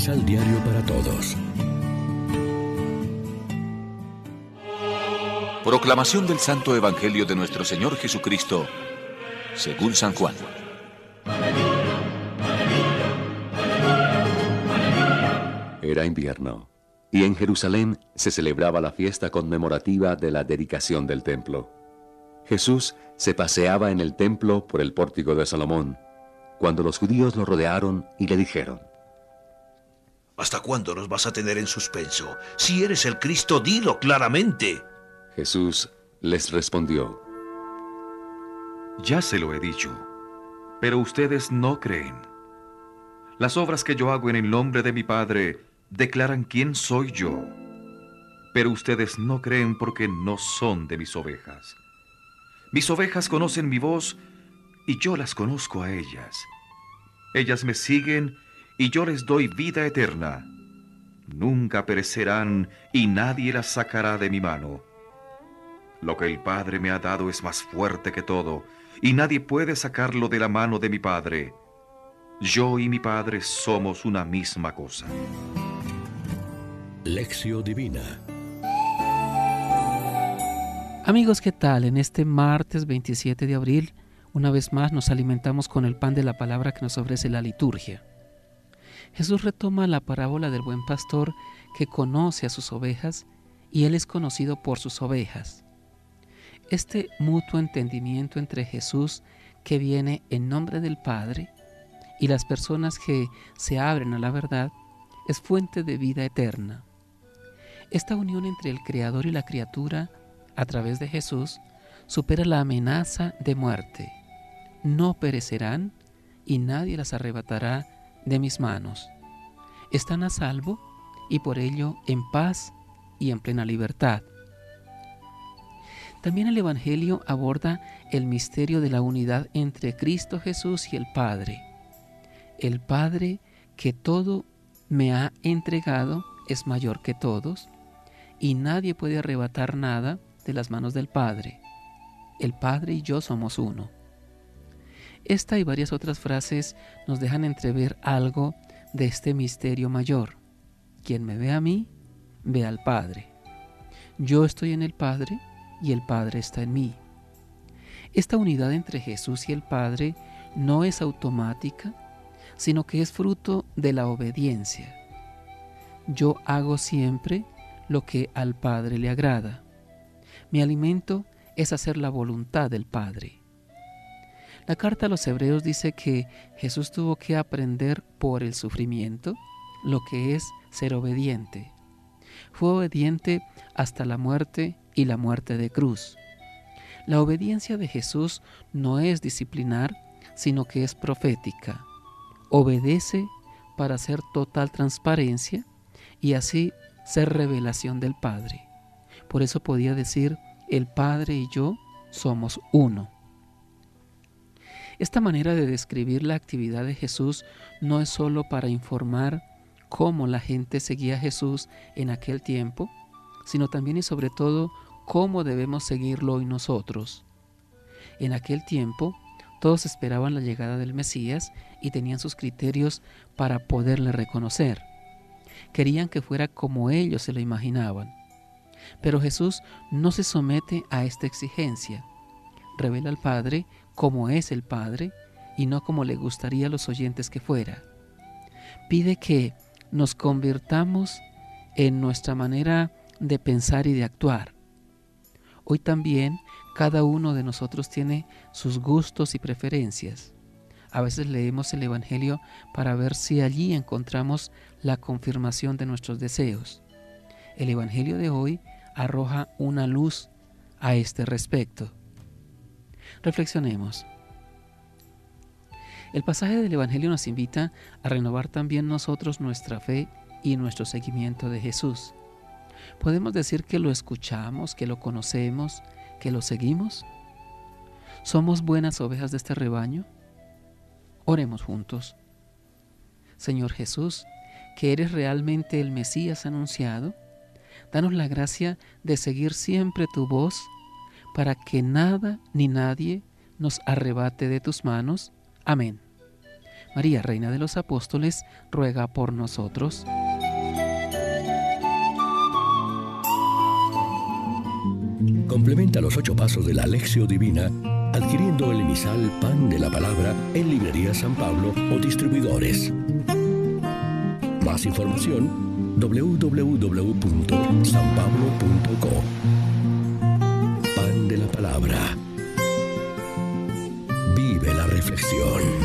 Misal Diario para Todos. Proclamación del Santo Evangelio de nuestro Señor Jesucristo, según San Juan. Era invierno, y en Jerusalén se celebraba la fiesta conmemorativa de la dedicación del templo. Jesús se paseaba en el templo por el pórtico de Salomón, cuando los judíos lo rodearon y le dijeron, ¿Hasta cuándo nos vas a tener en suspenso? Si eres el Cristo, dilo claramente. Jesús les respondió, Ya se lo he dicho, pero ustedes no creen. Las obras que yo hago en el nombre de mi Padre declaran quién soy yo, pero ustedes no creen porque no son de mis ovejas. Mis ovejas conocen mi voz y yo las conozco a ellas. Ellas me siguen y yo les doy vida eterna. Nunca perecerán y nadie las sacará de mi mano. Lo que el Padre me ha dado es más fuerte que todo, y nadie puede sacarlo de la mano de mi Padre. Yo y mi Padre somos una misma cosa. Lección Divina Amigos, ¿qué tal? En este martes 27 de abril, una vez más nos alimentamos con el pan de la palabra que nos ofrece la liturgia. Jesús retoma la parábola del buen pastor que conoce a sus ovejas y él es conocido por sus ovejas. Este mutuo entendimiento entre Jesús que viene en nombre del Padre y las personas que se abren a la verdad es fuente de vida eterna. Esta unión entre el Creador y la criatura a través de Jesús supera la amenaza de muerte. No perecerán y nadie las arrebatará de mis manos. Están a salvo y por ello en paz y en plena libertad. También el Evangelio aborda el misterio de la unidad entre Cristo Jesús y el Padre. El Padre que todo me ha entregado es mayor que todos y nadie puede arrebatar nada de las manos del Padre. El Padre y yo somos uno. Esta y varias otras frases nos dejan entrever algo de este misterio mayor. Quien me ve a mí, ve al Padre. Yo estoy en el Padre y el Padre está en mí. Esta unidad entre Jesús y el Padre no es automática, sino que es fruto de la obediencia. Yo hago siempre lo que al Padre le agrada. Mi alimento es hacer la voluntad del Padre. La carta a los hebreos dice que Jesús tuvo que aprender por el sufrimiento lo que es ser obediente. Fue obediente hasta la muerte y la muerte de cruz. La obediencia de Jesús no es disciplinar, sino que es profética. Obedece para hacer total transparencia y así ser revelación del Padre. Por eso podía decir, el Padre y yo somos uno. Esta manera de describir la actividad de Jesús no es sólo para informar cómo la gente seguía a Jesús en aquel tiempo, sino también y sobre todo cómo debemos seguirlo hoy nosotros. En aquel tiempo, todos esperaban la llegada del Mesías y tenían sus criterios para poderle reconocer. Querían que fuera como ellos se lo imaginaban. Pero Jesús no se somete a esta exigencia. Revela al Padre como es el Padre y no como le gustaría a los oyentes que fuera. Pide que nos convirtamos en nuestra manera de pensar y de actuar. Hoy también cada uno de nosotros tiene sus gustos y preferencias. A veces leemos el Evangelio para ver si allí encontramos la confirmación de nuestros deseos. El Evangelio de hoy arroja una luz a este respecto. Reflexionemos. El pasaje del Evangelio nos invita a renovar también nosotros nuestra fe y nuestro seguimiento de Jesús. ¿Podemos decir que lo escuchamos, que lo conocemos, que lo seguimos? ¿Somos buenas ovejas de este rebaño? Oremos juntos. Señor Jesús, que eres realmente el Mesías anunciado, danos la gracia de seguir siempre tu voz para que nada ni nadie nos arrebate de tus manos. Amén. María, Reina de los Apóstoles, ruega por nosotros. Complementa los ocho pasos de la Alexio Divina adquiriendo el emisal Pan de la Palabra en Librería San Pablo o distribuidores. Más información www.sanpablo.co Pan